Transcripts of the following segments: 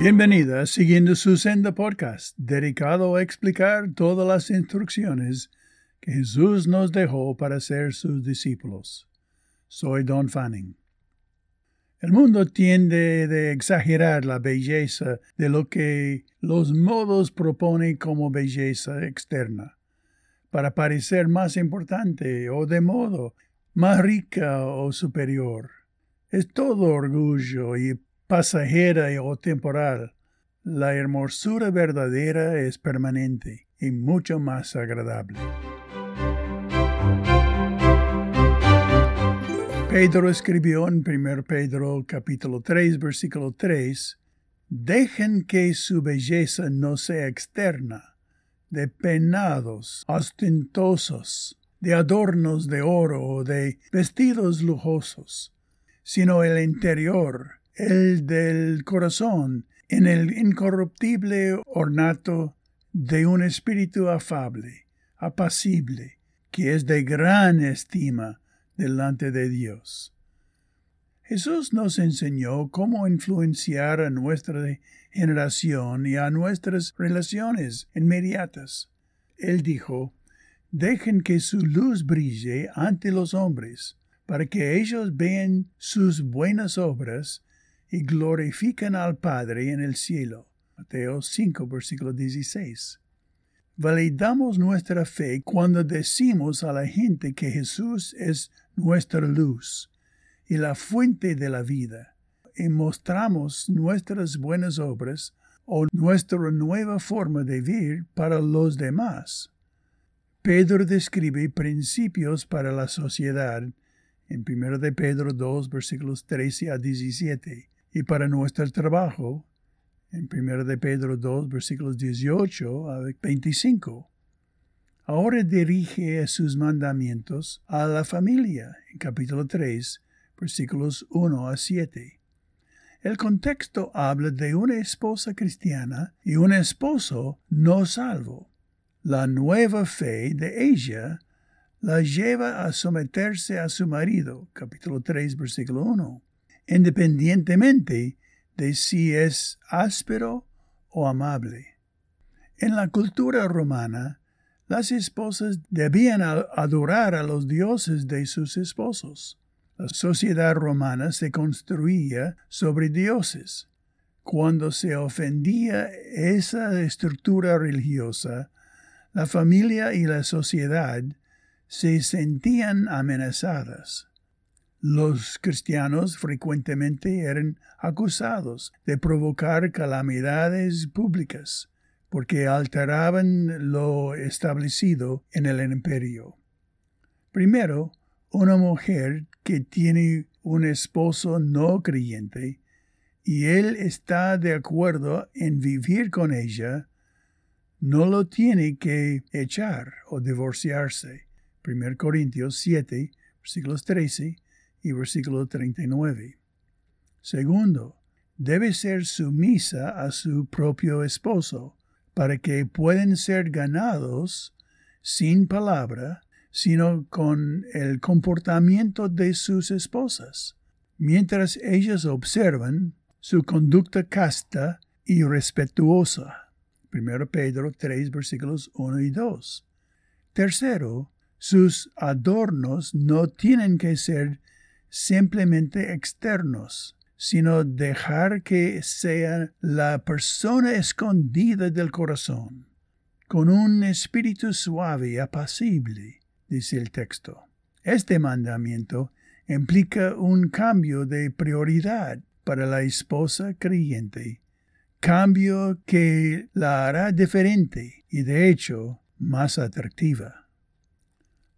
Bienvenida siguiendo su senda podcast, dedicado a explicar todas las instrucciones que Jesús nos dejó para ser sus discípulos. Soy Don Fanning. El mundo tiende a exagerar la belleza de lo que los modos proponen como belleza externa, para parecer más importante o de modo más rica o superior. Es todo orgullo y pasajera o temporal. La hermosura verdadera es permanente y mucho más agradable. Pedro escribió en 1 Pedro capítulo 3 versículo 3, Dejen que su belleza no sea externa, de penados, ostentosos, de adornos de oro o de vestidos lujosos, sino el interior, el del corazón, en el incorruptible ornato de un espíritu afable, apacible, que es de gran estima delante de Dios. Jesús nos enseñó cómo influenciar a nuestra generación y a nuestras relaciones inmediatas. Él dijo, Dejen que su luz brille ante los hombres, para que ellos vean sus buenas obras y glorifican al Padre en el cielo. Mateo 5, versículo 16. Validamos nuestra fe cuando decimos a la gente que Jesús es nuestra luz y la fuente de la vida, y mostramos nuestras buenas obras o nuestra nueva forma de vivir para los demás. Pedro describe principios para la sociedad en 1 de Pedro 2 versículos 13 a 17 y para nuestro trabajo en 1 de Pedro 2 versículos 18 a 25. Ahora dirige sus mandamientos a la familia en capítulo 3 versículos 1 a 7. El contexto habla de una esposa cristiana y un esposo no salvo. La nueva fe de ella la lleva a someterse a su marido, capítulo 3, versículo 1 independientemente de si es áspero o amable. En la cultura romana, las esposas debían adorar a los dioses de sus esposos. La sociedad romana se construía sobre dioses. Cuando se ofendía esa estructura religiosa, la familia y la sociedad se sentían amenazadas. Los cristianos frecuentemente eran acusados de provocar calamidades públicas porque alteraban lo establecido en el imperio. Primero, una mujer que tiene un esposo no creyente y él está de acuerdo en vivir con ella, no lo tiene que echar o divorciarse. 1 Corintios 7, versículos 13 y versículo 39. Segundo, debe ser sumisa a su propio esposo, para que puedan ser ganados sin palabra, sino con el comportamiento de sus esposas, mientras ellas observan su conducta casta y respetuosa. 1 Pedro 3 versículos 1 y 2. Tercero, sus adornos no tienen que ser simplemente externos, sino dejar que sea la persona escondida del corazón, con un espíritu suave y apacible, dice el texto. Este mandamiento implica un cambio de prioridad para la esposa creyente, cambio que la hará diferente y de hecho más atractiva.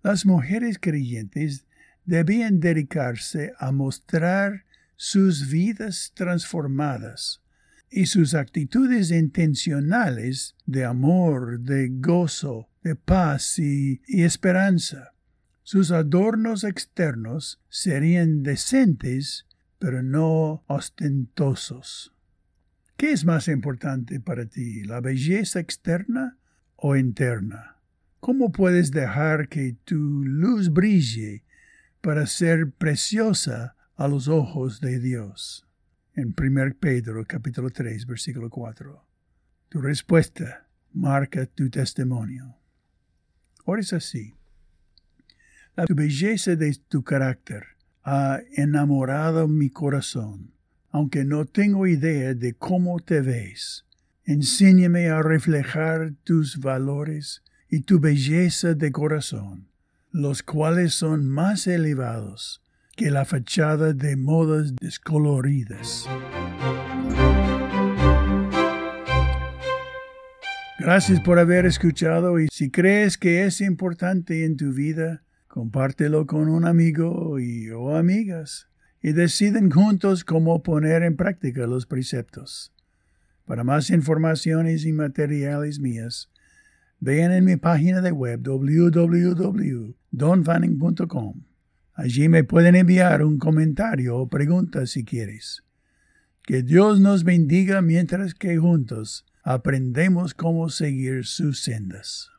Las mujeres creyentes debían dedicarse a mostrar sus vidas transformadas y sus actitudes intencionales de amor, de gozo, de paz y, esperanza. Sus adornos externos serían decentes, pero no ostentosos. ¿Qué es más importante para ti, la belleza externa o interna? ¿Cómo puedes dejar que tu luz brille para ser preciosa a los ojos de Dios. en 1 Pedro capítulo 3 versículo 4. Tu respuesta marca tu testimonio. Ahora es así. La belleza de tu carácter ha enamorado mi corazón, aunque no tengo idea de cómo te ves. Enséñame a reflejar tus valores y tu belleza de corazón, los cuales son más elevados que la fachada de modas descoloridas. Gracias por haber escuchado y si crees que es importante en tu vida, compártelo con un amigo y, o amigas y deciden juntos cómo poner en práctica los preceptos. Para más informaciones y materiales mías, vean en mi página de web www.donfanning.com. Allí me pueden enviar un comentario o pregunta si quieres. Que Dios nos bendiga mientras que juntos aprendemos cómo seguir sus sendas.